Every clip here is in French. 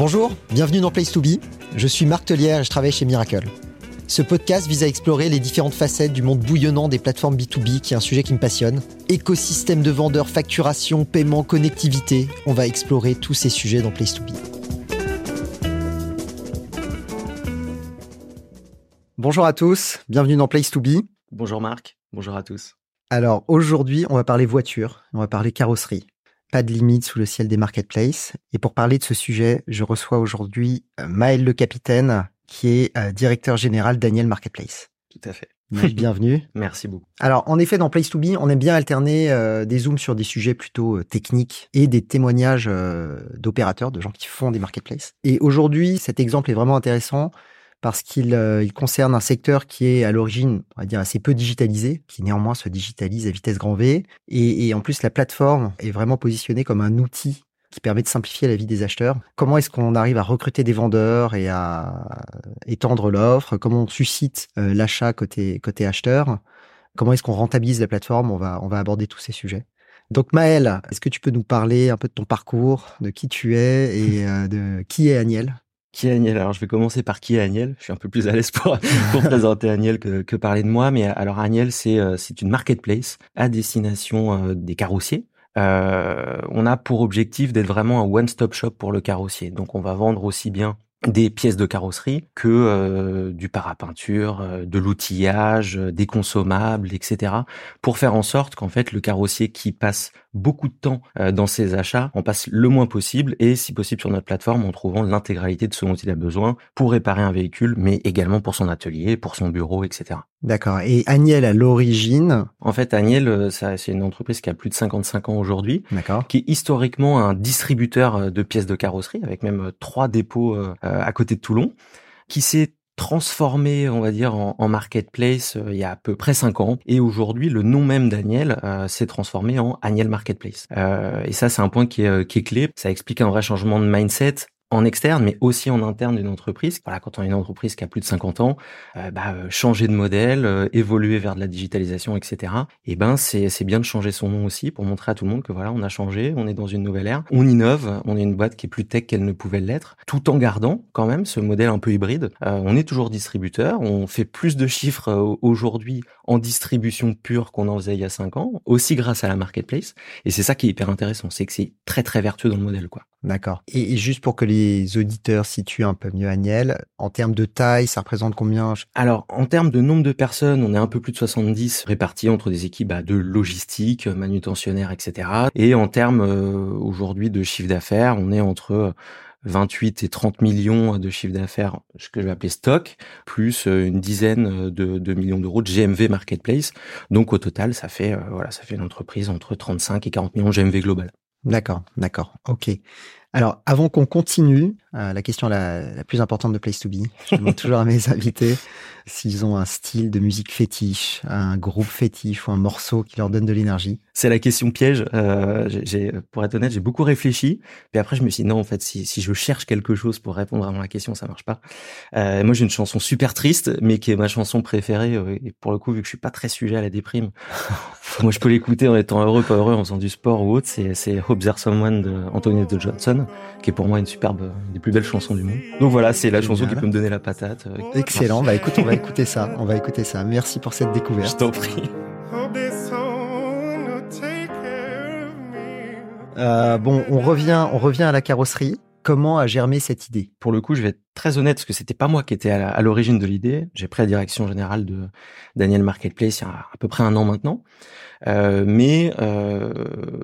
Bonjour, bienvenue dans Place to Be. Je suis Marc Tellière et je travaille chez Miracle. Ce podcast vise à explorer les différentes facettes du monde bouillonnant des plateformes B2B, qui est un sujet qui me passionne. Écosystème de vendeurs, facturation, paiement, connectivité. On va explorer tous ces sujets dans Place to Be. Bonjour à tous, bienvenue dans Place to Be. Bonjour Marc, bonjour à tous. Alors aujourd'hui, on va parler voiture, on va parler carrosserie. Pas de limite sous le ciel des marketplaces. Et pour parler de ce sujet, je reçois aujourd'hui euh, Maël Le Capitaine, qui est euh, directeur général Daniel Marketplace. Tout à fait. bienvenue. Merci beaucoup. Alors, en effet, dans Place to Be, on aime bien alterner euh, des zooms sur des sujets plutôt techniques et des témoignages d'opérateurs, de gens qui font des marketplaces. Et aujourd'hui, cet exemple est vraiment intéressant parce qu'il euh, concerne un secteur qui est à l'origine, on va dire, assez peu digitalisé, qui néanmoins se digitalise à vitesse grand V. Et, en plus, la plateforme est vraiment positionnée comme un outil qui permet de simplifier la vie des acheteurs. Comment est-ce qu'on arrive à recruter des vendeurs et à étendre l'offre? Comment on suscite euh, l'achat côté, acheteur? Comment est-ce qu'on rentabilise la plateforme? On va, aborder tous ces sujets. Donc Maël, est-ce que tu peux nous parler un peu de ton parcours, de qui tu es et euh, de qui est Agnel qui est Agnel? Alors, je vais commencer par qui est Agnel. Je suis un peu plus à l'aise pour, pour présenter Agnel que, que, parler de moi. Mais alors, Agnel, c'est euh, c'est une marketplace à destination euh, des carrossiers. Euh, on a pour objectif d'être vraiment un one-stop shop pour le carrossier. Donc, on va vendre aussi bien des pièces de carrosserie que euh, du parapeinture, euh, de l'outillage, euh, des consommables, etc. pour faire en sorte qu'en fait le carrossier qui passe beaucoup de temps dans ses achats en passe le moins possible et si possible sur notre plateforme en trouvant l'intégralité de ce dont il a besoin pour réparer un véhicule mais également pour son atelier, pour son bureau, etc. D'accord. Et Agnel à l'origine? En fait, Agnel, c'est une entreprise qui a plus de 55 ans aujourd'hui, qui est historiquement un distributeur de pièces de carrosserie avec même trois dépôts euh, à côté de Toulon, qui s'est transformé, on va dire, en, marketplace euh, il y a à peu près cinq ans. Et aujourd'hui, le nom même d'Agnel euh, s'est transformé en Agnel Marketplace. et ça, c'est un point qui qui est clé. Ça explique un vrai changement de mindset en externe, mais aussi en interne d'une entreprise. Voilà, quand on est une entreprise qui a plus de 50 ans, euh, bah, euh, changer de modèle, euh, évoluer vers de la digitalisation, etc. Et eh ben, c'est c'est bien de changer son nom aussi pour montrer à tout le monde que voilà, on a changé, on est dans une nouvelle ère, on innove, on est une boîte qui est plus tech qu'elle ne pouvait l'être, tout en gardant quand même ce modèle un peu hybride. on est toujours distributeur, on fait plus de chiffres aujourd'hui en distribution pure qu'on en faisait il y a 5 ans, aussi grâce à la marketplace. Et c'est ça qui est hyper intéressant, c'est que c'est très très vertueux dans le modèle, quoi. D'accord. Et, juste pour que les auditeurs situent un peu mieux Agnel, en termes de taille, ça représente combien? Alors, en termes de nombre de personnes, on est un peu plus de 70 répartis entre des équipes bah, de logistique, manutentionnaires, etc. Et en termes euh, aujourd'hui de chiffre d'affaires, on est entre 28 et 30 millions de chiffre d'affaires, ce que je vais appeler stock, plus euh, une dizaine de, de millions d'euros de GMV marketplace. Donc au total, ça fait euh, voilà, ça fait une entreprise entre 35 et 40 millions de GMV global. D'accord, d'accord, ok. Alors, avant qu'on continue, euh, la question la, plus importante de Place to Be, je demande toujours à mes invités s'ils ont un style de musique fétiche, un groupe fétiche ou un morceau qui leur donne de l'énergie. C'est la question piège. Euh, j'ai, pour être honnête, j'ai beaucoup réfléchi. Puis après, je me suis dit non, en fait, si, si je cherche quelque chose pour répondre à la question, ça marche pas. Euh, moi, j'ai une chanson super triste, mais qui est ma chanson préférée. Et pour le coup, vu que je suis pas très sujet à la déprime, moi, je peux l'écouter en étant heureux, pas heureux, en faisant du sport ou autre. C'est, c'est Hope There's Someone de Anthony de Johnson, qui est pour moi une superbe, une des plus belles chansons du monde. Donc voilà, c'est la chanson qui peut me donner la patate. Euh, Excellent. Bah écoute, on va écouter ça. On va écouter ça. Merci pour cette découverte. Je t'en prie. Euh, bon, on revient, on revient à la carrosserie. Comment a germé cette idée? Pour le coup, je vais être très honnête parce que c'était pas moi qui étais à l'origine de l'idée. J'ai pris la direction générale de Daniel Marketplace il y a à peu près un an maintenant. Euh, mais euh,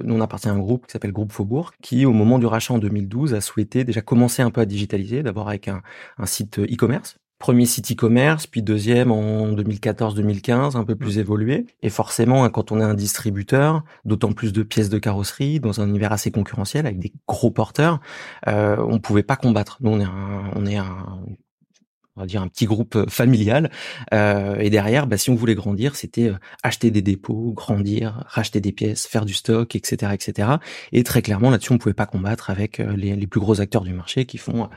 nous, on appartient à un groupe qui s'appelle Groupe Faubourg, qui, au moment du rachat en 2012, a souhaité déjà commencer un peu à digitaliser, d'abord avec un, un site e-commerce Premier site e-commerce, puis deuxième en 2014-2015, un peu plus évolué. Et forcément, hein, quand on est un distributeur, d'autant plus de pièces de carrosserie, dans un univers assez concurrentiel, avec des gros porteurs, euh, on pouvait pas combattre. Nous, on est un, on est un, on va dire un petit groupe euh, familial. Euh, et derrière, bah, si on voulait grandir, c'était euh, acheter des dépôts, grandir, racheter des pièces, faire du stock, etc., etc. Et très clairement, là-dessus, on pouvait pas combattre avec les, les, plus gros acteurs du marché qui font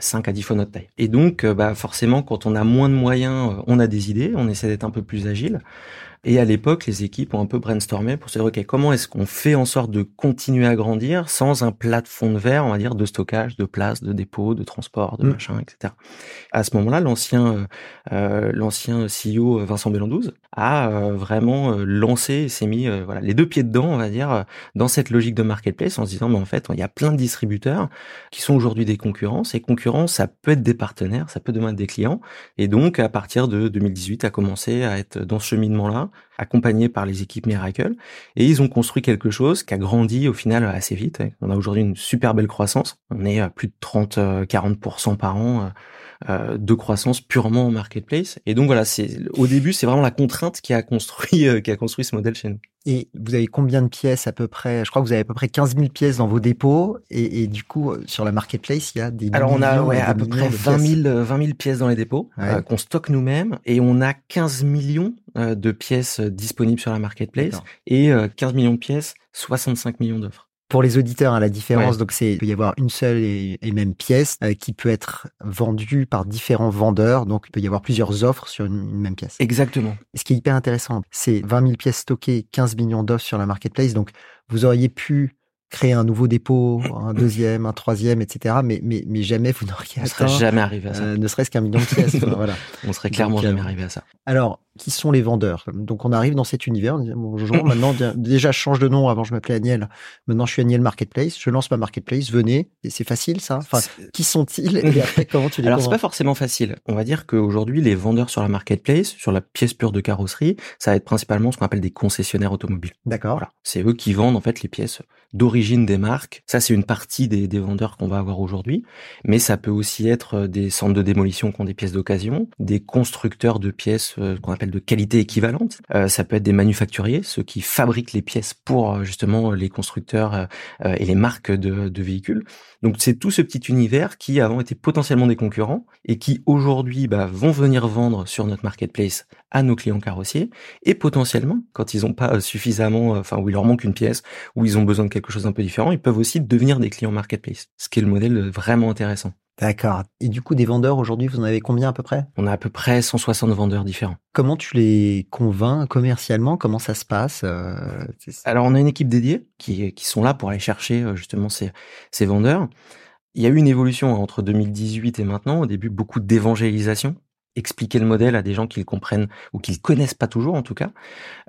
5 à 10 fois notre taille. Et donc, bah, forcément, quand on a moins de moyens, on a des idées, on essaie d'être un peu plus agile. Et à l'époque, les équipes ont un peu brainstormé pour se dire, OK, comment est-ce qu'on fait en sorte de continuer à grandir sans un plafond de verre, on va dire, de stockage, de place, de dépôt, de transport, de mm. machin, etc. À ce moment-là, l'ancien euh, l'ancien CEO Vincent Bellandouze a euh, vraiment euh, lancé et s'est mis euh, voilà les deux pieds dedans, on va dire, dans cette logique de marketplace en se disant mais en fait il y a plein de distributeurs qui sont aujourd'hui des concurrents. Ces concurrents, ça peut être des partenaires, ça peut demain être des clients. Et donc à partir de 2018, a commencé à être dans ce cheminement-là, accompagné par les équipes Miracle, et ils ont construit quelque chose qui a grandi au final assez vite. On a aujourd'hui une super belle croissance. On est à plus de 30-40% par an euh, de croissance purement en marketplace. Et donc voilà, c'est au début, c'est vraiment la contrainte qui a construit euh, qui a construit ce modèle chez nous. Et vous avez combien de pièces à peu près? Je crois que vous avez à peu près 15 000 pièces dans vos dépôts. Et, du coup, euh, sur la marketplace, il y a des Alors on a ouais, à peu près 20 000, 20 000 pièces dans les dépôts qu'on stocke nous-mêmes. Et on a 15 millions de pièces disponibles sur la marketplace. Et 15 millions de pièces, 65 millions d'offres. Pour les auditeurs, à hein, la différence, donc c'est il peut y avoir une seule et, même pièce euh, qui peut être vendue par différents vendeurs. Donc il peut y avoir plusieurs offres sur une, même pièce. Exactement. Ce qui est hyper intéressant, c'est 20 000 pièces stockées, 15 millions d'offres sur la marketplace. Donc vous auriez pu créer un nouveau dépôt, un deuxième, un troisième, etc. Mais, mais, mais jamais vous n'auriez atteint. On serait jamais arrivé à ça. Euh, ne serait-ce qu'un million de pièces. voilà. On serait clairement jamais arrivé à ça. Alors, qui sont les vendeurs? Donc on arrive dans cet univers, bonjour, maintenant déjà je change de nom, avant je m'appelais Aniel, maintenant je suis Aniel Marketplace, je lance ma Marketplace, venez, et c'est facile ça? Enfin, qui sont-ils et après comment tu les Alors c'est pas forcément facile. On va dire qu'aujourd'hui les vendeurs sur la Marketplace, sur la pièce pure de carrosserie, ça va être principalement ce qu'on appelle des concessionnaires automobiles. D'accord. Voilà. C'est eux qui vendent en fait les pièces d'origine des marques. Ça c'est une partie des, vendeurs qu'on va avoir aujourd'hui, mais ça peut aussi être euh, des centres de démolition qui ont des pièces d'occasion, des constructeurs de pièces euh, qu'on appelle de qualité équivalente. Euh, ça peut être des manufacturiers, ceux qui fabriquent les pièces pour justement les constructeurs et les marques de, de véhicules. Donc c'est tout ce petit univers qui avant était potentiellement des concurrents et qui aujourd'hui bah, vont venir vendre sur notre marketplace à nos clients carrossiers et potentiellement quand ils n'ont pas suffisamment, enfin où il leur manque une pièce, où ils ont besoin de quelque chose d'un peu différent, ils peuvent aussi devenir des clients marketplace, ce qui est le modèle vraiment intéressant. D'accord. Et du coup, des vendeurs aujourd'hui, vous en avez combien à peu près? On a à peu près 160 vendeurs différents. Comment tu les convaincs commercialement? Comment ça se passe euh, Alors, on a une équipe dédiée qui, qui sont là pour aller chercher euh, justement ces, ces vendeurs. Il y a eu une évolution entre 2018 et maintenant. Au début, beaucoup d'évangélisation expliquer le modèle à des gens qui le comprennent ou qui le connaissent pas toujours en tout cas.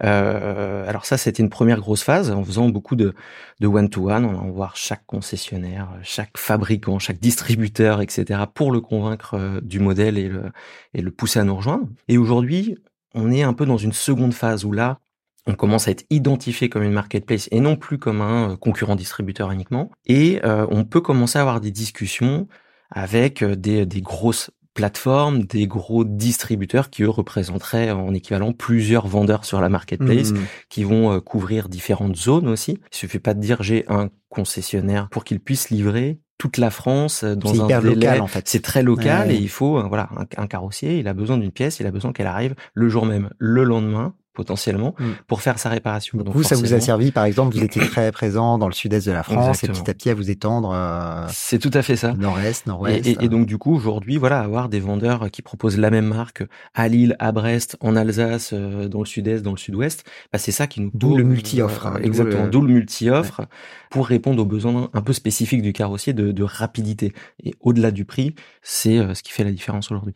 Euh, alors ça, c'était une première grosse phase en faisant beaucoup de de one to one, en allant voir chaque concessionnaire, chaque fabricant, chaque distributeur, etc. pour le convaincre euh, du modèle et le et le pousser à nous rejoindre. Et aujourd'hui, on est un peu dans une seconde phase où là, on commence à être identifié comme une marketplace et non plus comme un euh, concurrent distributeur uniquement. Et on peut commencer à avoir des discussions avec des, des grosses plateformes, des gros distributeurs qui eux représenteraient en équivalent plusieurs vendeurs sur la marketplace mmh. qui vont euh, couvrir différentes zones aussi. Il suffit pas de dire j'ai un concessionnaire pour qu'il puisse livrer toute la France euh, dans un délai. local en fait. C'est très local et il faut euh, voilà un, un carrossier, il a besoin d'une pièce, il a besoin qu'elle arrive le jour même, le lendemain potentiellement mm. pour faire sa réparation. Donc, vous, ça vous a servi, par exemple, vous étiez très présent dans le sud-est de la France et petit à petit à vous étendre. Euh, c'est tout à fait ça. Nord-est, nord-ouest. Et, donc du coup, aujourd'hui, voilà, avoir des vendeurs qui proposent la même marque à Lille, à Brest, en Alsace, euh, dans le sud-est, dans le sud-ouest, bah, c'est ça qui nous. D'où le multi-offre. Euh, exactement. D'où le multi-offre pour répondre aux besoins un peu spécifiques du carrossier de, de rapidité. Et au-delà du prix, c'est ce qui fait la différence aujourd'hui.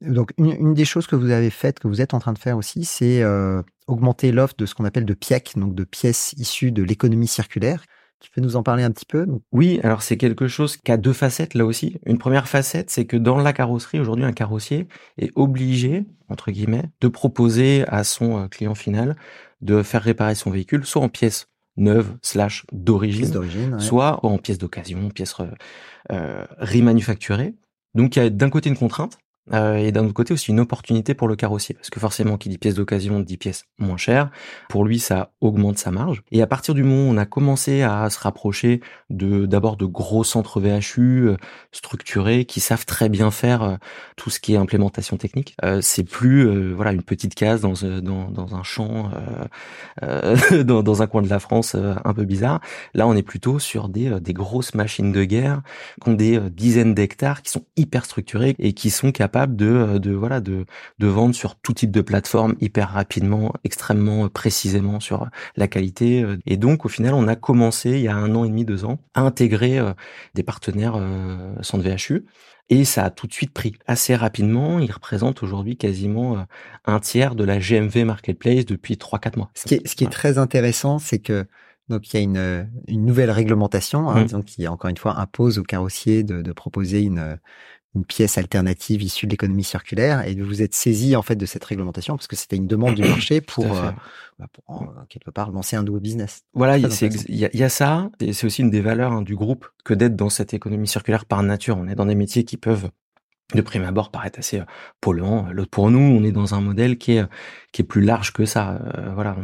Donc, une, des choses que vous avez faites, que vous êtes en train de faire aussi, c'est euh, augmenter l'offre de ce qu'on appelle de PIEC, donc de pièces issues de l'économie circulaire. Tu peux nous en parler un petit peu? Oui, alors c'est quelque chose qui a deux facettes là aussi. Une première facette, c'est que dans la carrosserie, aujourd'hui, un carrossier est obligé, entre guillemets, de proposer à son euh, client final de faire réparer son véhicule, soit en pièces neuves slash d'origine, soit en pièces d'occasion, pièces euh remanufacturées. Donc il y a d'un côté une contrainte, euh, et d'un autre côté aussi une opportunité pour le carrossier parce que forcément qui dit pièce d'occasion dit pièce moins chère pour lui ça augmente sa marge. Et à partir du moment où on a commencé à se rapprocher de d'abord de gros centres VHU euh, structurés qui savent très bien faire euh, tout ce qui est implémentation technique c'est plus voilà une petite case dans dans, dans un champ dans, dans un coin de la France un peu bizarre. Là on est plutôt sur des des grosses machines de guerre qui ont des dizaines d'hectares qui sont hyper structurées et qui sont capables capable de, de voilà de, de vendre sur tout type de plateforme hyper rapidement, extrêmement précisément sur la qualité. Et donc au final, on a commencé il y a un an et demi, deux ans, à intégrer des partenaires sans VHU. Et ça a tout de suite pris assez rapidement. Il représente aujourd'hui quasiment un tiers de la GMV Marketplace depuis 3-4 mois. Ce qui est, ce qui est très intéressant, c'est que donc il y a une, une nouvelle réglementation hein, mmh. qui encore une fois impose aux carrossiers de, de proposer une, une pièce alternative issue de l'économie circulaire et vous êtes saisi en fait de cette réglementation parce que c'était une demande du marché pour, euh, bah, pour euh, quelque part lancer un nouveau business. Voilà, il y, y, a ça et c'est aussi une des valeurs hein, du groupe que d'être dans cette économie circulaire par nature. On est dans des métiers qui peuvent de prime abord paraître assez euh, polluant. L'autre pour nous, on est dans un modèle qui est qui est plus large que ça. Euh, voilà,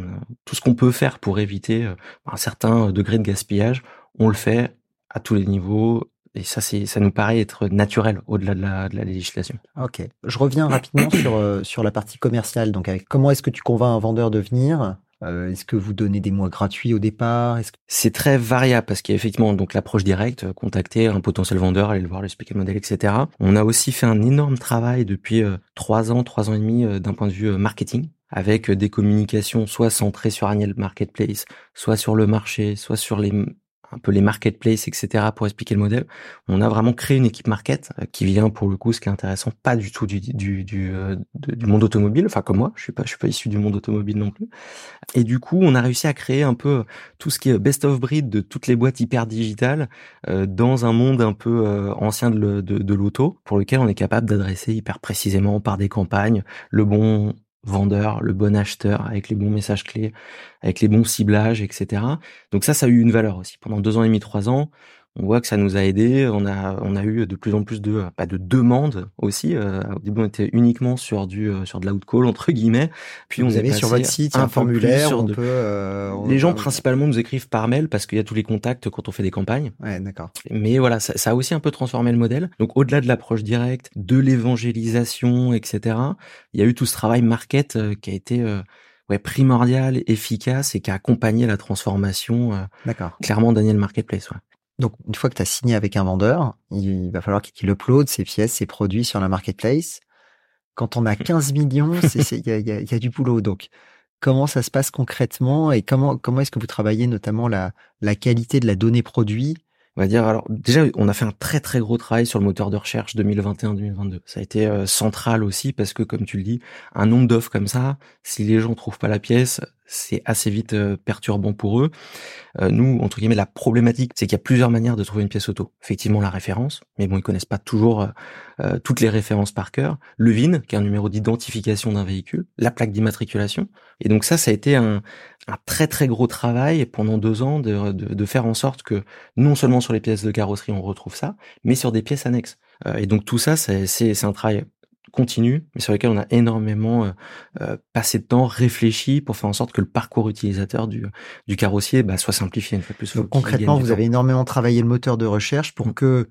tout ce qu'on peut faire pour éviter un certain degré de gaspillage, on le fait à tous les niveaux. Et ça, c'est, ça nous paraît être naturel au-delà de la, de la législation. Ok. Je reviens rapidement sur sur la partie commerciale. Donc, avec comment est-ce que tu convaincs un vendeur de venir? Euh, est-ce que vous donnez des mois gratuits au départ? C'est très variable parce qu'il y a effectivement donc l'approche directe, euh, contacter un potentiel vendeur, aller le voir, lui expliquer le modèle, etc. On a aussi fait un énorme travail depuis euh, trois ans, trois ans et demi d'un point de vue marketing avec des communications soit centrées sur Agnel Marketplace, soit sur le marché, soit sur les un peu les marketplaces, etc. pour expliquer le modèle. On a vraiment créé une équipe market euh, qui vient pour le coup, ce qui est intéressant, pas du tout du du euh, du monde automobile. Enfin comme moi, je suis pas je suis pas issu du monde automobile non plus. Et du coup, on a réussi à créer un peu tout ce qui est best of breed de toutes les boîtes hyper digitales euh, dans un monde un peu ancien de, de, de l'auto, pour lequel on est capable d'adresser hyper précisément par des campagnes le bon vendeur, le bon acheteur, avec les bons messages clés, avec les bons ciblages, etc. Donc ça, ça a eu une valeur aussi. Pendant deux ans et demi, trois ans, on voit que ça nous a aidé. On a, on a eu de plus en plus de, pas bah, de demandes aussi. Euh, au début, on était uniquement sur du, euh, sur de l'outcall entre guillemets. Puis vous on avez sur votre site un, formulaire. Sur de... Euh, les gens principalement nous écrivent par mail parce qu'il y a tous les contacts quand on fait des campagnes. Ouais, d'accord. Mais voilà, ça, ça, a aussi un peu transformé le modèle. Donc au-delà de l'approche directe, de l'évangélisation, etc. Il y a eu tout ce travail market qui a été ouais, primordial, efficace et qui a accompagné la transformation. Clairement, Daniel Marketplace. Ouais. Donc, une fois que tu as signé avec un vendeur, il va falloir qu'il upload ses pièces, ses produits sur la marketplace. Quand on a 15 mmh. millions, il y a, du boulot. Donc, comment ça se passe concrètement et comment, comment est-ce que vous travaillez notamment la, la qualité de la donnée produit? On va dire alors déjà on a fait un très très gros travail sur le moteur de recherche 2021-2022. Ça a été euh, central aussi parce que comme tu le dis, un nombre d'offres comme ça, si les gens trouvent pas la pièce, c'est assez vite euh, perturbant pour eux. Euh, nous, entre guillemets, la problématique, c'est qu'il y a plusieurs manières de trouver une pièce auto. Effectivement, la référence, mais bon, ils connaissent pas toujours euh, toutes les références par cœur. Le VIN, qui est un numéro d'identification d'un véhicule, la plaque d'immatriculation. Et donc ça, ça a été un, un très très gros travail pendant deux ans de, de, de, faire en sorte que non seulement sur les pièces de carrosserie on retrouve ça, mais sur des pièces annexes. et donc tout ça, c'est un travail continue, mais sur lesquels on a énormément euh, euh, passé de temps, réfléchi pour faire en sorte que le parcours utilisateur du, du carrossier bah, soit simplifié une fois plus. Donc concrètement, vous avez énormément travaillé le moteur de recherche pour mm. que,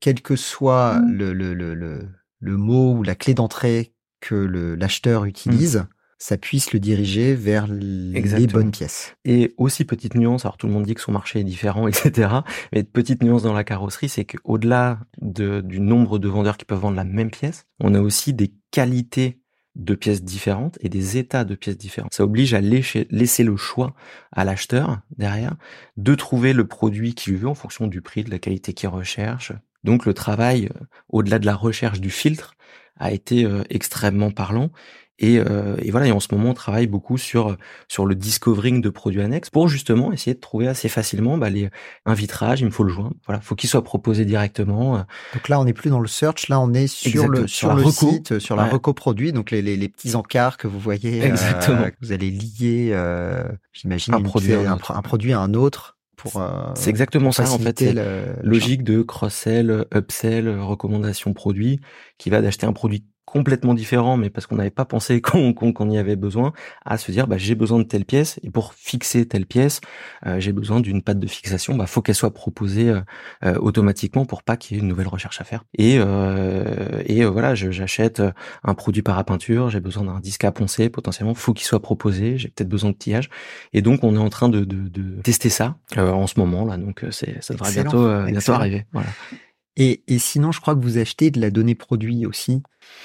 quel que soit mm. le, le, le, le, mot ou la clé d'entrée que l'acheteur utilise, mm ça puisse le diriger vers les bonnes pièces. Et aussi petite nuance, alors tout le monde dit que son marché est différent, etc. Mais petite nuance dans la carrosserie, c'est qu'au-delà de, du nombre de vendeurs qui peuvent vendre la même pièce, on a aussi des qualités de pièces différentes et des états de pièces différentes. Ça oblige à laisser le choix à l'acheteur derrière de trouver le produit qu'il veut en fonction du prix, de la qualité qu'il recherche. Donc le travail, euh, au-delà de la recherche du filtre, a été euh, extrêmement parlant et, euh, et, voilà, et en ce moment, on travaille beaucoup sur sur le discovering de produits annexes pour justement essayer de trouver assez facilement bah, les, un vitrage. Il me faut le joindre. Voilà, faut qu'il soit proposé directement. Euh. Donc là, on n'est plus dans le search. Là, on est sur le sur, le site, sur la reco produit. Donc les, les, les, petits encarts que vous voyez, euh, Exactement. que vous allez lier, euh, j'imagine, un, produit, un, un, produit à un autre. Pour, c'est exactement ça en fait. logique de cross-sell, upsell, recommandation produit, qui va d'acheter un produit complètement différent, mais parce qu'on n'avait pas pensé qu'on y avait besoin, à se dire bah, j'ai besoin de telle pièce et pour fixer telle pièce, euh, j'ai besoin d'une patte de fixation. Bah faut qu'elle soit proposée euh, euh, automatiquement pour pas qu'il y ait une nouvelle recherche à faire. Et et voilà, j'achète un produit para peinture, j'ai besoin d'un disque à poncer potentiellement, faut qu'il soit proposé, j'ai peut-être besoin de tillage. Et donc on est en train de, de, de tester ça en ce moment là, donc c'est ça devrait bientôt bientôt arriver. Voilà. Et, sinon, je crois que vous achetez de la donnée produit aussi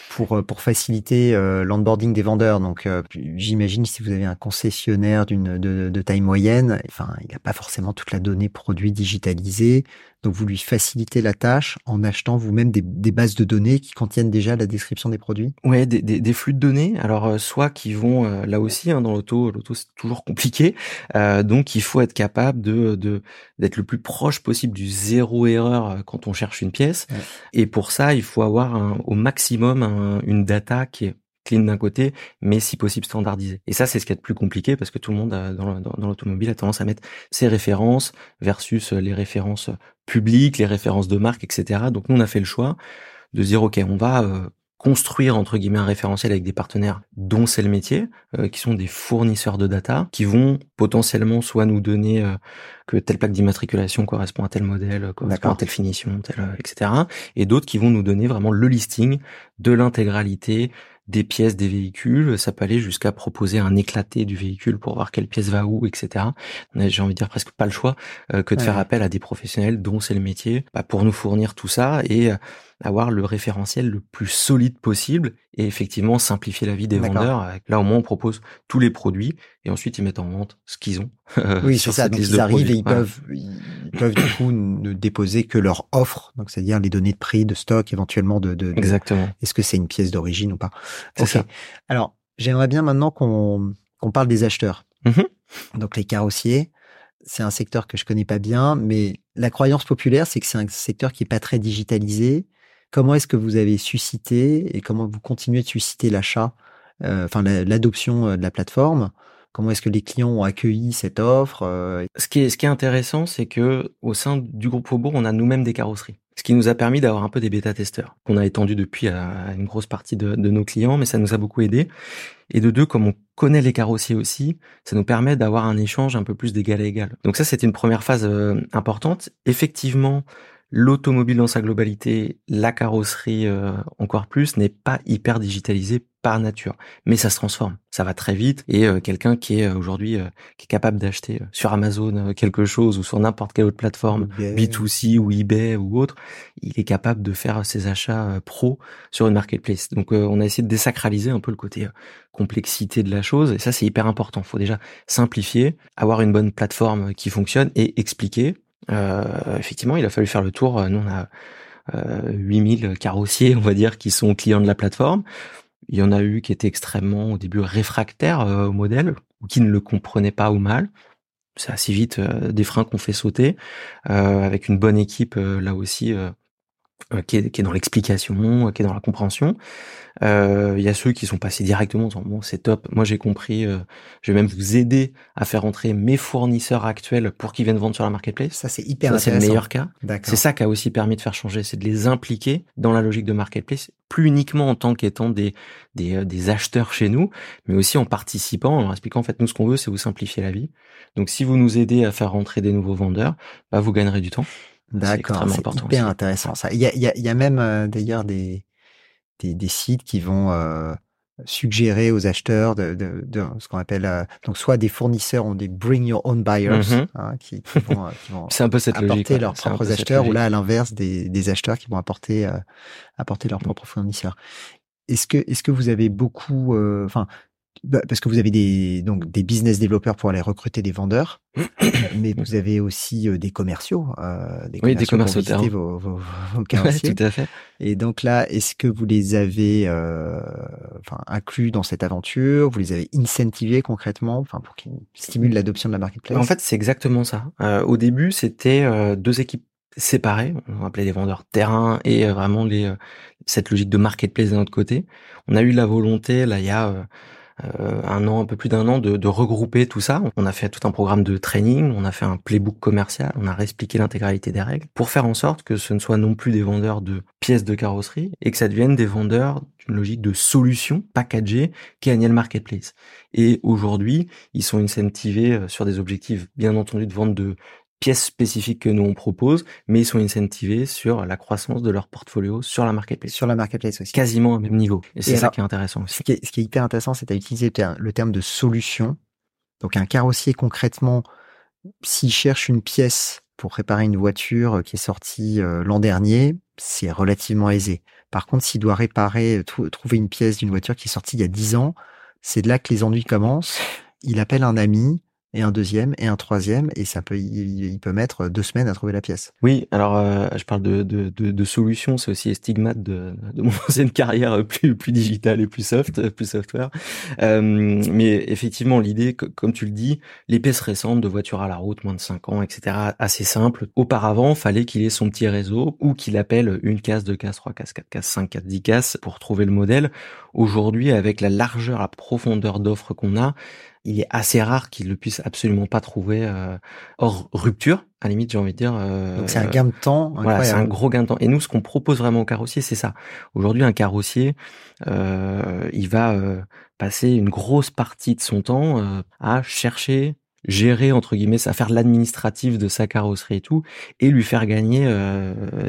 pour, euh, faciliter euh, l'onboarding des vendeurs. Donc, euh, j'imagine si vous avez un concessionnaire de, taille moyenne, enfin, il n'a pas forcément toute la donnée produit digitalisée. Donc, vous lui facilitez la tâche en achetant vous-même des, des, bases de données qui contiennent déjà la description des produits. Ouais, des, des, des flux de données. Alors, soit qui vont là aussi hein, dans l'auto, l'auto c'est toujours compliqué. donc, il faut être capable de d'être le plus proche possible du zéro erreur quand on cherche une pièce. Et pour ça, il faut avoir un, au maximum une data qui est clean d'un côté, mais si possible standardisée. Et ça, c'est ce qui est le plus compliqué parce que tout le monde dans l'automobile a tendance à mettre ses références versus les références publiques, les références de marque, etc. Donc nous, on a fait le choix de dire, OK, on va euh, construire entre guillemets un référentiel avec des partenaires dont c'est le métier, euh, qui sont des fournisseurs de data, qui vont potentiellement soit nous donner euh, que telle plaque d'immatriculation correspond à tel modèle, correspond à telle finition, telle, etc. Et d'autres qui vont nous donner vraiment le listing de l'intégralité des pièces des véhicules, ça peut aller jusqu'à proposer un éclaté du véhicule pour voir quelle pièce va où, etc. J'ai envie de dire presque pas le choix euh, que de faire appel à des professionnels dont c'est le métier bah, pour nous fournir tout ça. Et euh, avoir le référentiel le plus solide possible et effectivement simplifier la vie des vendeurs. Là au moins on propose tous les produits et ensuite ils mettent en vente ce qu'ils ont. oui, c'est ça. Donc ils arrivent et ils peuvent, ils peuvent du coup ne déposer que leur offre, donc c'est-à-dire les données de prix, de stock, éventuellement de. de, Exactement. Est-ce que c'est une pièce d'origine ou pas? C'est ça. Alors j'aimerais bien maintenant qu'on qu'on parle des acheteurs. Mm-hmm. Donc les carrossiers, c'est un secteur que je connais pas bien, mais la croyance populaire, c'est que c'est un secteur qui est pas très digitalisé Comment est-ce que vous avez suscité et comment vous continuez de susciter l'achat, euh, enfin l'adoption euh, de la plateforme? Comment est-ce que les clients ont accueilli cette offre euh? Ce qui est intéressant, c'est que au sein du groupe Faubourg, on a nous-mêmes des carrosseries. Ce qui nous a permis d'avoir un peu des bêta-testeurs qu'on a étendu depuis à une grosse partie de, de, nos clients, mais ça nous a beaucoup aidé. Et de deux, comme on connaît les carrossiers aussi, ça nous permet d'avoir un échange un peu plus d'égal à égal. Donc ça, c'était une première phase importante. Effectivement, L'automobile dans sa globalité, la carrosserie euh, encore plus, n'est pas hyper digitalisée par nature, mais ça se transforme, ça va très vite et euh, quelqu'un qui est euh, aujourd'hui qui est capable d'acheter sur Amazon quelque chose ou sur n'importe quelle autre plateforme B2C ou eBay ou autre, il est capable de faire ses achats pro sur une marketplace. Donc on a essayé de désacraliser un peu le côté complexité de la chose et ça c'est hyper important. Il faut déjà simplifier, avoir une bonne plateforme qui fonctionne et expliquer euh, effectivement, il a fallu faire le tour. Nous, on a euh, 8000 carrossiers, on va dire, qui sont clients de la plateforme. Il y en a eu qui étaient extrêmement au début réfractaires euh, au modèle ou qui ne le comprenaient pas ou mal. C'est assez vite euh, des freins qu'on fait sauter avec une bonne équipe là aussi qui est, qui est dans l'explication, qui est dans la compréhension. Euh, il y a ceux qui sont passés directement en disant bon c'est top, moi j'ai compris, euh, je vais même vous aider à faire entrer mes fournisseurs actuels pour qu'ils viennent vendre sur la marketplace. Ça c'est hyper ça, C'est le meilleur cas. C'est ça qui a aussi permis de faire changer, c'est de les impliquer dans la logique de marketplace, plus uniquement en tant qu'étant des des, euh, des acheteurs chez nous, mais aussi en participant, en leur expliquant en fait nous ce qu'on veut c'est vous simplifier la vie. Donc si vous nous aidez à faire rentrer des nouveaux vendeurs, bah, vous gagnerez du temps. D'accord, c'est hyper intéressant ça. Il y a, y a, y a même d'ailleurs des des, des sites qui vont euh, suggérer aux acheteurs de, de, de ce qu'on appelle euh, donc soit des fournisseurs ont des bring your own buyers mm-hmm. hein, qui, qui, vont, euh, qui vont un peu cette apporter logique, leurs propres acheteurs ou là à l'inverse des, des acheteurs qui vont apporter apporter leurs mm. propres fournisseurs. Est-ce que est-ce que vous avez beaucoup enfin parce que vous avez des donc des business développeurs pour aller recruter des vendeurs, mais vous avez aussi euh, des commerciaux, euh, des oui, commerciaux des commerciaux vos, vos, vos tout à fait. Et donc là, est-ce que vous les avez euh, enfin inclus dans cette aventure? Vous les avez incentivés concrètement, enfin pour qu'ils stimulent l'adoption de la marketplace? En fait, c'est exactement ça. Euh, au début, c'était euh, deux équipes séparées. On appelait les vendeurs terrain et vraiment les cette logique de marketplace d'un autre côté. On a eu la volonté là il y a euh, un an, un peu plus d'un an, de, regrouper tout ça. On a fait tout un programme de training, on a fait un playbook commercial, on a réexpliqué l'intégralité des règles pour faire en sorte que ce ne soit non plus des vendeurs de pièces de carrosserie et que ça devienne des vendeurs d'une logique de solutions packagées qui est le Marketplace. Et aujourd'hui, ils sont incentivés euh, sur des objectifs, bien entendu, de vente de pièces spécifiques que nous on propose, mais ils sont incentivés sur la croissance de leur portfolio sur la marketplace. Sur la marketplace aussi. Quasiment au même niveau. Et c'est ça qui est intéressant aussi. Ce qui est, hyper intéressant, c'est d'utiliser le terme de solution. Donc un carrossier concrètement, s'il cherche une pièce pour réparer une voiture qui est sortie euh, l'an dernier, c'est relativement aisé. Par contre, s'il doit réparer, trouver une pièce d'une voiture qui est sortie il y a 10 ans, c'est de là que les ennuis commencent. Il appelle un ami, et un deuxième et un troisième et ça peut il, peut mettre deux semaines à trouver la pièce. Oui, alors euh, je parle de, de, de, de solutions, c'est aussi stigmate de, de mon ancienne carrière plus plus digitale et plus soft, plus software. Euh, mais effectivement, l'idée, comme tu le dis, les pièces récentes de voitures à la route, moins de 5 ans, etc., assez simple. Auparavant, fallait qu'il ait son petit réseau ou qu'il appelle une case, deux cases, trois cases, quatre cases, cinq cases, dix cases pour trouver le modèle. Aujourd'hui, avec la largeur, la profondeur d'offres qu'on a, il est assez rare qu'il le puisse absolument pas trouver euh, hors rupture. À la limite, j'ai envie de dire. Euh, Donc c'est un gain de temps. Voilà, c'est un gros gain de temps. Et nous, ce qu'on propose vraiment au carrossier, c'est ça. Aujourd'hui, un carrossier, euh, il va euh, passer une grosse partie de son temps euh, à chercher, gérer entre guillemets, à faire l'administratif de sa carrosserie et tout, et lui faire gagner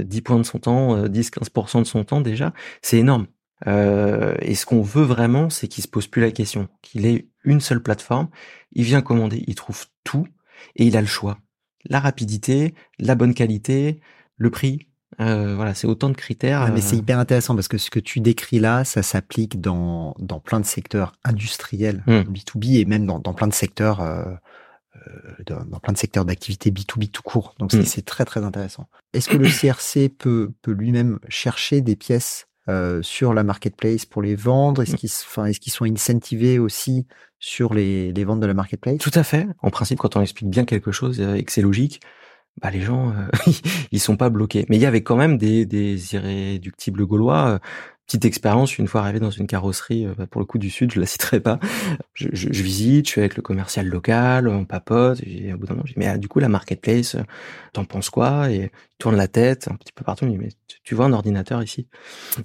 10 points de son temps, 10-15% de son temps déjà. C'est énorme. Euh, et ce qu'on veut vraiment, c'est qu'il se pose plus la question, qu'il ait une seule plateforme, il vient commander, il trouve tout et il a le choix. La rapidité, la bonne qualité, le prix. Euh, voilà, c'est autant de critères. mais c'est euh, hyper intéressant parce que ce que tu décris là, ça s'applique dans, dans plein de secteurs industriels, B2B hmm. et même dans, dans plein de secteurs euh, dans, dans, plein de secteurs d'activité B2B tout court. Donc hmm. c'est très très intéressant. Est-ce que le CRC peut, peut lui-même chercher des pièces euh, sur la marketplace pour les vendre? Est-ce mmh. qu'ils est qu'ils sont incentivés aussi sur les, les, ventes de la marketplace? Tout à fait. En principe, quand on explique bien quelque chose euh, et que c'est logique, bah les gens euh, ils sont pas bloqués. Mais il y avait quand même des, des irréductibles gaulois petite expérience une fois arrivé dans une carrosserie euh, bah, pour le coup du sud je la citerai pas. Je, je, je, visite je suis avec le commercial local on papote et au bout d'un moment je dis mais ah, du coup la marketplace t'en penses quoi? Et il tourne la tête un petit peu partout il me dit mais tu, vois un ordinateur ici?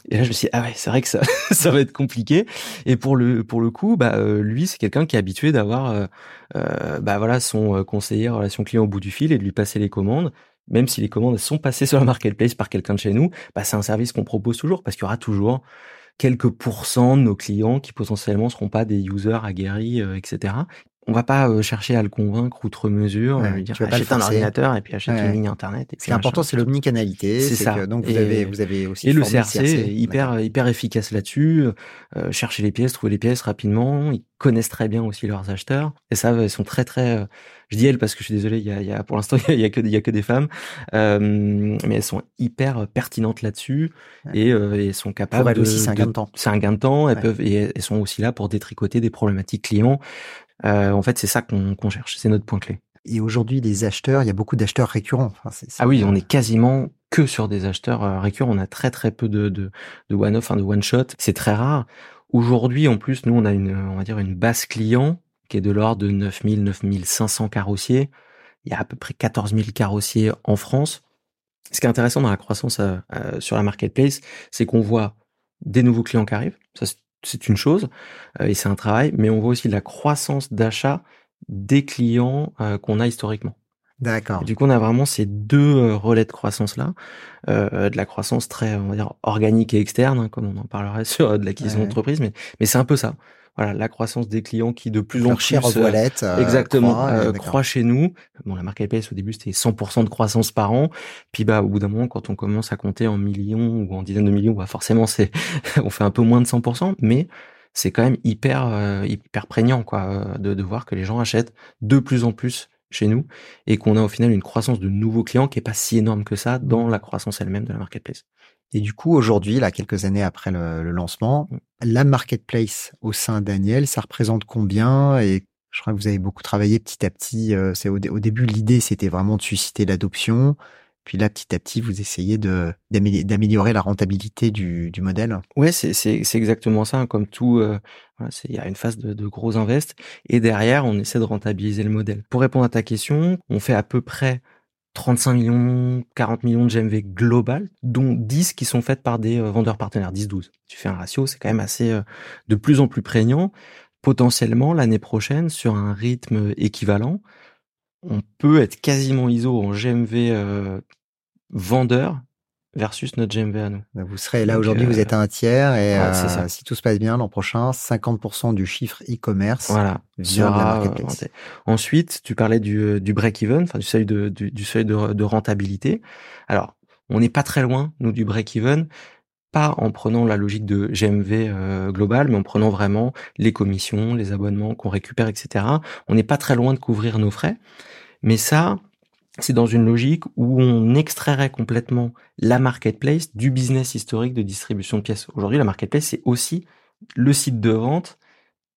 Et là je me suis dit, ah ouais c'est vrai que ça ça va être compliqué. Et pour le pour le coup bah euh, lui c'est quelqu'un qui est habitué d'avoir euh, euh, bah voilà son conseiller relation client au bout du fil et de lui passer les commandes même si les commandes sont passées sur la marketplace par quelqu'un de chez nous, bah, c'est un service qu'on propose toujours parce qu'il y aura toujours quelques pourcents de nos clients qui potentiellement seront pas des users aguerris, euh, etc on va pas euh, chercher à le convaincre outre mesure, ouais, lui dire tu vas achète un ordinateur et puis achète une ligne internet. Et Ce qui est important, c'est l'omnicanalité. C'est ça. donc vous avez vous avez aussi et le CRC, est hyper hyper efficace là-dessus. Euh, chercher les pièces, trouver les pièces rapidement. Ils connaissent très bien aussi leurs acheteurs et ça, ils sont très très. Euh, je dis elles parce que je suis désolé, il y a, y a pour l'instant il y a que il y a que des femmes, euh, mais elles sont hyper pertinentes là-dessus et, elles sont capables. de, aussi, c'est un gain de temps. C'est un gain de temps. Elles peuvent et elles sont aussi là pour détricoter des problématiques clients. Euh, en fait, c'est ça qu'on cherche, c'est notre point clé. Et aujourd'hui, les acheteurs, il y a beaucoup d'acheteurs récurrents. Ah oui, on est quasiment que sur des acheteurs euh, récurrents. On a très très peu de, de, de one-off, hein, de one-shot. C'est très rare. Aujourd'hui, en plus, nous, on a une, on va dire, une base client qui est de l'ordre de 9000, 9500 carrossiers. Il y a à peu près 14 000 carrossiers en France. Ce qui est intéressant dans la croissance euh, sur la marketplace, c'est qu'on voit des nouveaux clients qui arrivent. Ça, c'est une chose euh, et c'est un travail, mais on voit aussi la croissance d'achat des clients euh, qu'on a historiquement. D'accord. Du coup, on a vraiment ces deux euh, relais de croissance là, de la croissance très, on va dire, organique et externe, hein, comme on en parlerait sur de l'acquisition d'entreprise, mais mais c'est un peu ça voilà la croissance des clients qui de plus en plus euh, euh, exactement croît, euh, croît, chez nous. Bon, la marque LPS au début c'était 100% de croissance par an, puis bah au bout d'un moment quand on commence à compter en millions ou en dizaines de millions, bah forcément c'est on fait un peu moins de 100%, mais c'est quand même hyper hyper prégnant quoi de, de voir que les gens achètent de plus en plus chez nous et qu'on a au final une croissance de nouveaux clients qui est pas si énorme que ça dans la croissance elle-même de la marketplace. Et du coup, aujourd'hui, là, quelques années après le, lancement, la marketplace au sein d'Aniel, ça représente combien? Et je crois que vous avez beaucoup travaillé petit à petit. Euh, c'est au, début, l'idée, c'était vraiment de susciter l'adoption. Puis là, petit à petit, vous essayez d'améliorer la rentabilité du, modèle. Ouais, c'est exactement ça. Hein, comme tout, euh, il y a une phase de, gros invest et derrière, on essaie de rentabiliser le modèle. Pour répondre à ta question, on fait à peu près 35 millions, 40 millions de GMV global, dont 10 qui sont faites par des euh, vendeurs partenaires, 10-12. Tu fais un ratio, c'est quand même assez euh, de plus en plus prégnant. Potentiellement, l'année prochaine, sur un rythme équivalent, on peut être quasiment ISO en GMV euh, vendeur versus notre GMV à nous. Vous serez là aujourd'hui, vous êtes à un tiers et euh, si tout se passe bien l'an prochain, 50% du chiffre e-commerce voilà, vient de la marketplace. Ensuite, tu parlais du, du break-even, enfin du seuil de du, seuil de, de, rentabilité. Alors, on n'est pas très loin, nous, du break-even, pas en prenant la logique de GMV euh, global, mais en prenant vraiment les commissions, les abonnements qu'on récupère, etc. On n'est pas très loin de couvrir nos frais. Mais ça, c'est dans une logique où on extrairait complètement la marketplace du business historique de distribution de pièces. Aujourd'hui, la marketplace, c'est aussi le site de vente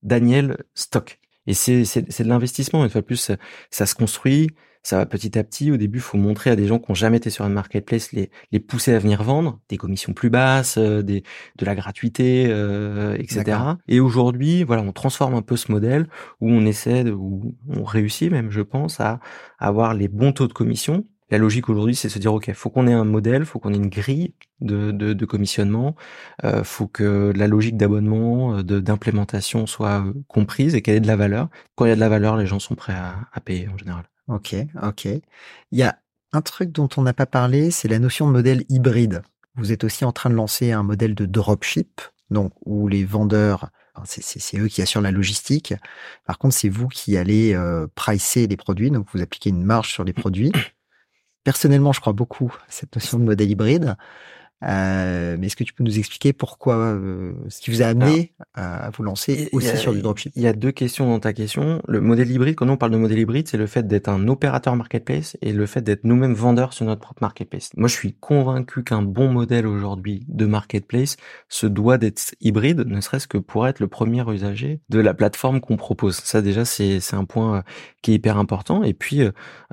Daniel Stock. Et c'est, de l'investissement. Une fois de plus, ça, se construit, ça va petit à petit. Au début, faut montrer à des gens qui n'ont jamais été sur une marketplace, les, les pousser à venir vendre, des commissions plus basses, euh, des, de la gratuité, euh, etc. Et aujourd'hui, voilà, on transforme un peu ce modèle où on essaie, de, où on réussit même, je pense, à avoir les bons taux de commission la logique aujourd'hui, c'est se dire, OK, faut qu'on ait un modèle, faut qu'on ait une grille de, commissionnement, euh, faut que la logique d'abonnement, euh, d'implémentation soit euh, comprise et qu'elle ait de la valeur. Quand il y a de la valeur, les gens sont prêts à, à payer en général. Ok, ok. Il y a un truc dont on n'a pas parlé, c'est la notion de modèle hybride. Vous êtes aussi en train de lancer un modèle de dropship, donc où les vendeurs c'est eux qui assurent la logistique. Par contre, c'est vous qui allez euh, pricer les produits, donc vous appliquez une marge sur les produits. Personnellement, je crois beaucoup à cette notion de modèle hybride. Euh, mais est-ce que tu peux nous expliquer pourquoi, euh, ce qui vous a amené à vous lancer aussi sur du dropship? Il y a deux questions dans ta question. Le modèle hybride, quand on parle de modèle hybride, c'est le fait d'être un opérateur marketplace et le fait d'être nous-mêmes vendeurs sur notre propre marketplace. Moi, je suis convaincu qu'un bon modèle aujourd'hui de marketplace se doit d'être hybride, ne serait-ce que pour être le premier usager de la plateforme qu'on propose. Ça, déjà, c'est un point euh, qui est hyper important. Et puis,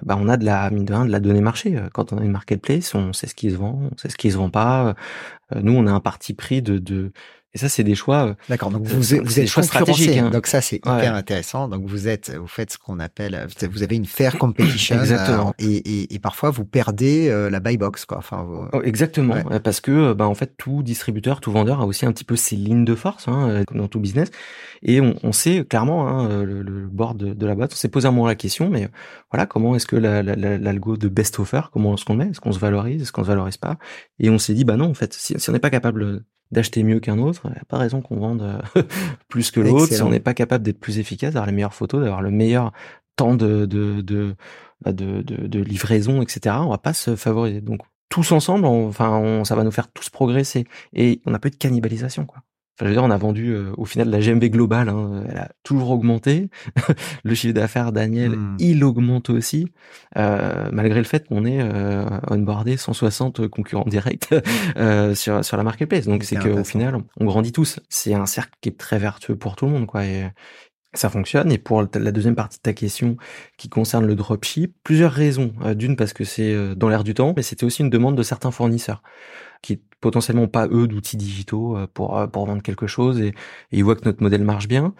bah, on a de la mine de, de la donnée marché. Quand on a une marketplace, on sait ce qui se vend, on sait ce qui se vend pas nous, on a un parti pris de, de et ça, c'est des choix. Euh, D'accord. Donc vous, vous êtes choix stratégiques. Hein. Donc ça, c'est hyper intéressant. Donc vous êtes, vous faites ce qu'on appelle, vous avez une fair competition. exactement. Euh, et, et, et, parfois vous perdez la buy box, quoi. Enfin. Oh, exactement. Parce que, bah, en fait, tout distributeur, tout vendeur a aussi un petit peu ses lignes de force hein, dans tout business. Et on, on sait clairement hein, le, le, board de, la boîte. On s'est posé un moment la question, mais voilà, comment est-ce que l'algo la, de best offer, comment est-ce qu'on met, est-ce qu'on se valorise, est-ce qu'on se valorise pas? Et on s'est dit, bah non, en fait, si, si on n'est pas capable d'acheter mieux qu'un autre. Il n'y a pas raison qu'on vende euh, plus que l'autre. Si on n'est pas capable d'être plus efficace, d'avoir les meilleures photos, d'avoir le meilleur temps de, de, de, bah, de, de, livraison, etc., on va pas se favoriser. Donc, tous ensemble, enfin, ça va nous faire tous progresser. Et on n'a pas eu de cannibalisation, quoi je veux dire, on a vendu euh, au final la GMV globale, hein, elle a toujours augmenté. le chiffre d'affaires, Daniel, hmm. il augmente aussi, euh, malgré le fait qu'on ait euh, onboardé 160 concurrents directs euh, sur sur la marketplace. Donc c'est qu'au final, on grandit tous. C'est un cercle qui est très vertueux pour tout le monde, quoi. Et, ça fonctionne. Et pour la deuxième partie de ta question qui concerne le dropship, plusieurs raisons. D'une parce que c'est dans l'air du temps, mais c'était aussi une demande de certains fournisseurs qui potentiellement pas eux d'outils digitaux euh, pour euh, pour vendre quelque chose et, ils voient que notre modèle marche bien.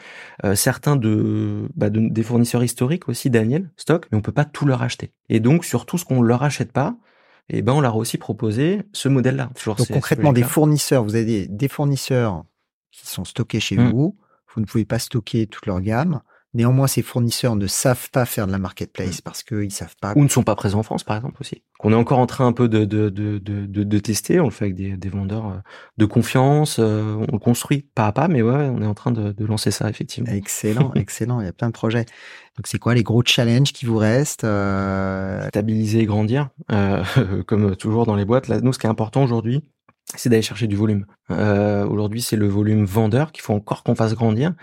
Euh, certains de, bah de, des fournisseurs historiques aussi, Daniel, stock, mais on peut pas tout leur acheter. Et donc sur tout ce qu'on leur achète pas, et eh ben on leur a aussi proposé ce modèle-là. Donc concrètement des fournisseurs, vous avez des, fournisseurs qui sont stockés chez mmh. vous, vous ne pouvez pas stocker toute leur gamme. Néanmoins, ces fournisseurs ne savent pas faire de la marketplace mm. parce qu'ils savent pas. Ou ne sont pas présents en France, par exemple, aussi. Qu'on est encore en train un peu de, de, de, de, de tester. On le fait avec des, des vendeurs euh, de confiance. Euh, on le construit pas à pas, mais ouais, on est en train de, de lancer ça, effectivement. Excellent, excellent. Il y a plein de projets. Donc, c'est quoi les gros challenges qui vous restent euh... Stabiliser et grandir. Euh, comme toujours dans les boîtes. Là, nous, ce qui est important aujourd'hui, c'est d'aller chercher du volume. Euh, Aujourd'hui, c'est le volume vendeur qu'il faut encore qu'on fasse grandir.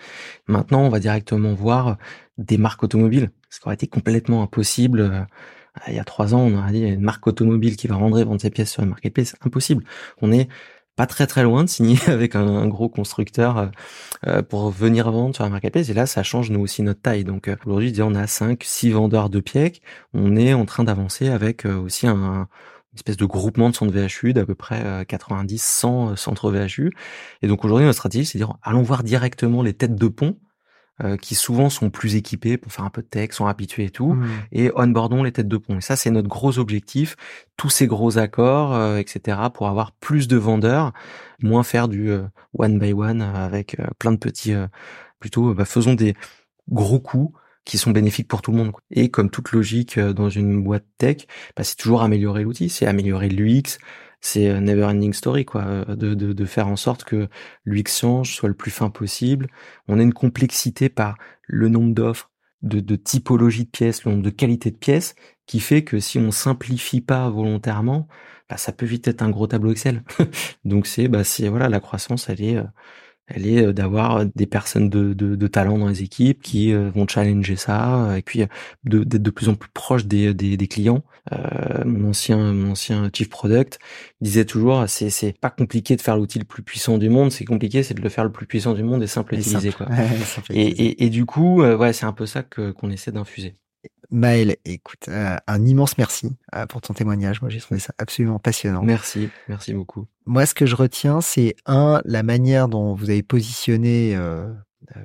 Maintenant, on va directement voir des marques automobiles, ce qui aurait été complètement impossible. Euh, il y a trois ans, on aurait dit une marque automobile qui va rendre vendre ses pièces sur une marketplace, impossible. On est pas très très loin de signer avec un, gros constructeur euh, pour venir vendre sur la marketplace. Et là, ça change nous aussi notre taille. Donc aujourd'hui, on a 5, 6 vendeurs de pièces. On est en train d'avancer avec aussi un, espèce de groupement de centres VHU d'à peu près 90, euh, 100 euh, centres VHU. Et donc aujourd'hui, notre stratégie, c'est de dire, allons voir directement les têtes de pont euh, qui souvent sont plus équipés pour faire un peu de tech, sont habitués et tout, mmh. et onboardons les têtes de pont. Et ça, c'est notre gros objectif, tous ces gros accords, etc., pour avoir plus de vendeurs, moins faire du one by one avec plein de petits, plutôt, bah, faisons des gros coups qui sont bénéfiques pour tout le monde. Et comme toute logique euh, dans une boîte tech, bah, c'est toujours améliorer l'outil, c'est améliorer l'UX, c'est euh, never ending story quoi, euh, de, de, faire en sorte que l'UX change, soit le plus fin possible. On a une complexité par le nombre d'offres, de, de typologie de pièces, le nombre de qualité de pièces, qui fait que si on simplifie pas volontairement, bah, ça peut vite être un gros tableau Excel. Donc c'est bah voilà la croissance elle est elle est euh, d'avoir des personnes de, de, de, talent dans les équipes qui euh, vont challenger ça et puis d'être de, plus en plus proche des, des, des clients. Euh, mon ancien mon ancien chief product disait toujours c'est c'est pas compliqué de faire l'outil le plus puissant du monde, c'est compliqué c'est de le faire le plus puissant du monde et simple à utiliser quoi. et, et, et, du coup ouais c'est un peu ça que qu'on essaie d'infuser. Maël, écoute, euh, un immense merci euh, pour ton témoignage. Moi, j'ai trouvé ça absolument passionnant. Merci, merci beaucoup. Moi, ce que je retiens, c'est un, la manière dont vous avez positionné euh,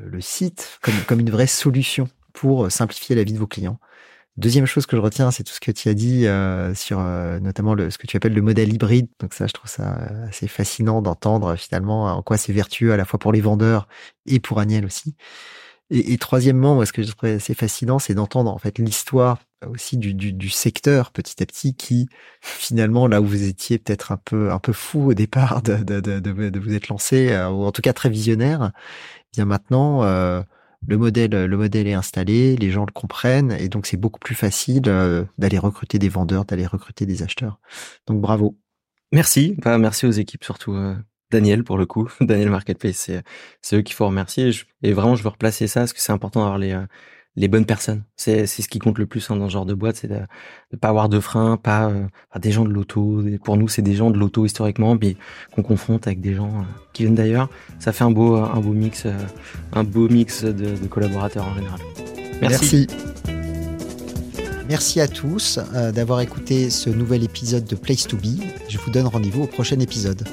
le site comme, comme une vraie solution pour simplifier la vie de vos clients. Deuxième chose que je retiens, c'est tout ce que tu as dit sur notamment le, ce que tu appelles le modèle hybride. Donc ça, je trouve ça assez fascinant d'entendre finalement en quoi c'est vertueux à la fois pour les vendeurs et pour Agnel aussi. Et, troisièmement, moi, ce que je trouve assez fascinant, c'est d'entendre en fait l'histoire aussi du, du, secteur petit à petit qui finalement là où vous étiez peut-être un peu un peu fou au départ de, de, de, de vous être lancé euh, ou en tout cas très visionnaire, eh bien maintenant euh, le modèle le modèle est installé, les gens le comprennent et donc c'est beaucoup plus facile euh, d'aller recruter des vendeurs, d'aller recruter des acheteurs. Donc bravo. Merci, bah, merci aux équipes surtout. Daniel pour le coup, Daniel Marketplace, c'est c'est eux qu'il faut remercier. Et, vraiment, je veux replacer ça parce que c'est important d'avoir les euh, les bonnes personnes. C'est c'est ce qui compte le plus hein, dans ce genre de boîte, c'est de, ne pas avoir de frein, pas, euh, des gens de l'auto. Pour nous, c'est des gens de l'auto historiquement, mais qu'on confronte avec des gens euh, qui viennent d'ailleurs. Ça fait un beau un beau mix, un beau mix de, collaborateurs en général. Merci. Merci. à tous d'avoir écouté ce nouvel épisode de Place to Be. Je vous donne rendez-vous au prochain épisode.